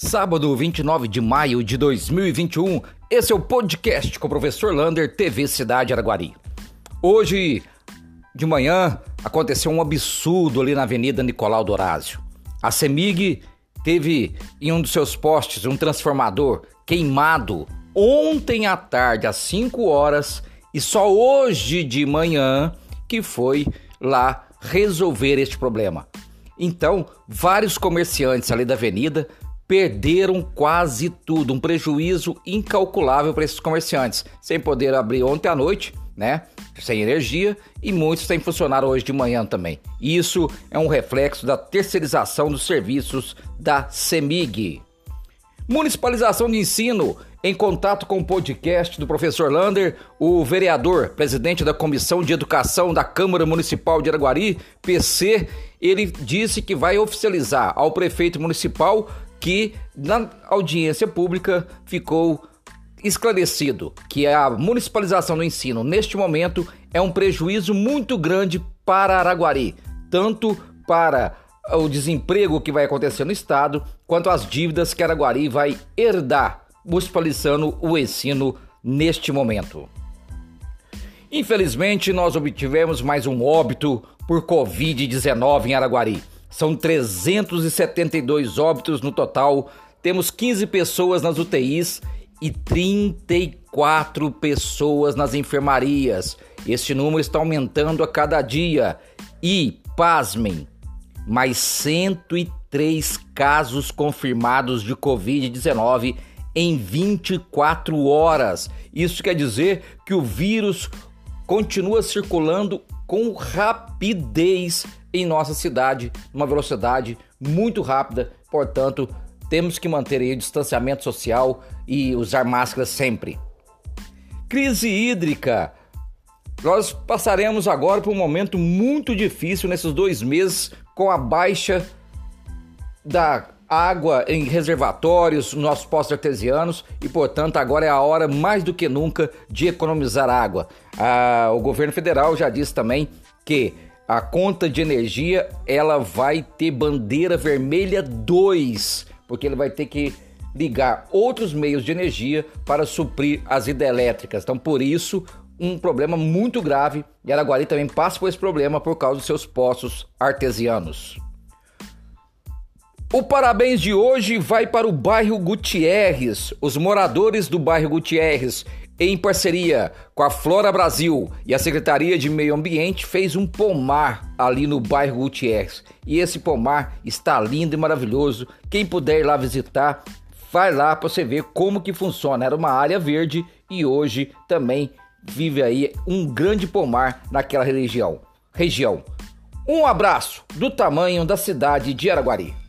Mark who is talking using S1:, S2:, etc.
S1: Sábado, 29 de maio de 2021, esse é o podcast com o professor Lander, TV Cidade Araguari. Hoje de manhã aconteceu um absurdo ali na Avenida Nicolau Dorásio. A CEMIG teve em um dos seus postes um transformador queimado ontem à tarde, às 5 horas, e só hoje de manhã que foi lá resolver este problema. Então, vários comerciantes ali da avenida perderam quase tudo, um prejuízo incalculável para esses comerciantes, sem poder abrir ontem à noite, né? Sem energia e muitos sem funcionar hoje de manhã também. Isso é um reflexo da terceirização dos serviços da CEMIG. Municipalização de ensino. Em contato com o podcast do professor Lander, o vereador, presidente da Comissão de Educação da Câmara Municipal de Araguari, PC, ele disse que vai oficializar ao prefeito municipal que na audiência pública ficou esclarecido que a municipalização do ensino neste momento é um prejuízo muito grande para Araguari, tanto para o desemprego que vai acontecer no estado, quanto as dívidas que Araguari vai herdar, municipalizando o ensino neste momento. Infelizmente, nós obtivemos mais um óbito por Covid-19 em Araguari. São 372 óbitos no total. Temos 15 pessoas nas UTIs e 34 pessoas nas enfermarias. Este número está aumentando a cada dia. E, pasmem, mais 103 casos confirmados de Covid-19 em 24 horas. Isso quer dizer que o vírus continua circulando com rapidez em nossa cidade, uma velocidade muito rápida, portanto, temos que manter o distanciamento social e usar máscaras sempre. Crise hídrica. Nós passaremos agora por um momento muito difícil nesses dois meses com a baixa da água em reservatórios, nossos postos artesianos e, portanto, agora é a hora mais do que nunca de economizar água. Ah, o governo federal já disse também que a conta de energia ela vai ter bandeira vermelha 2, porque ele vai ter que ligar outros meios de energia para suprir as hidrelétricas. Então, por isso, um problema muito grave e Araguari também passa por esse problema por causa dos seus poços artesianos. O parabéns de hoje vai para o bairro Gutierrez. Os moradores do bairro Gutierrez, em parceria com a Flora Brasil e a Secretaria de Meio Ambiente, fez um pomar ali no bairro Gutierrez. E esse pomar está lindo e maravilhoso. Quem puder ir lá visitar, vai lá para você ver como que funciona. Era uma área verde e hoje também vive aí um grande pomar naquela região. região. Um abraço do tamanho da cidade de Araguari.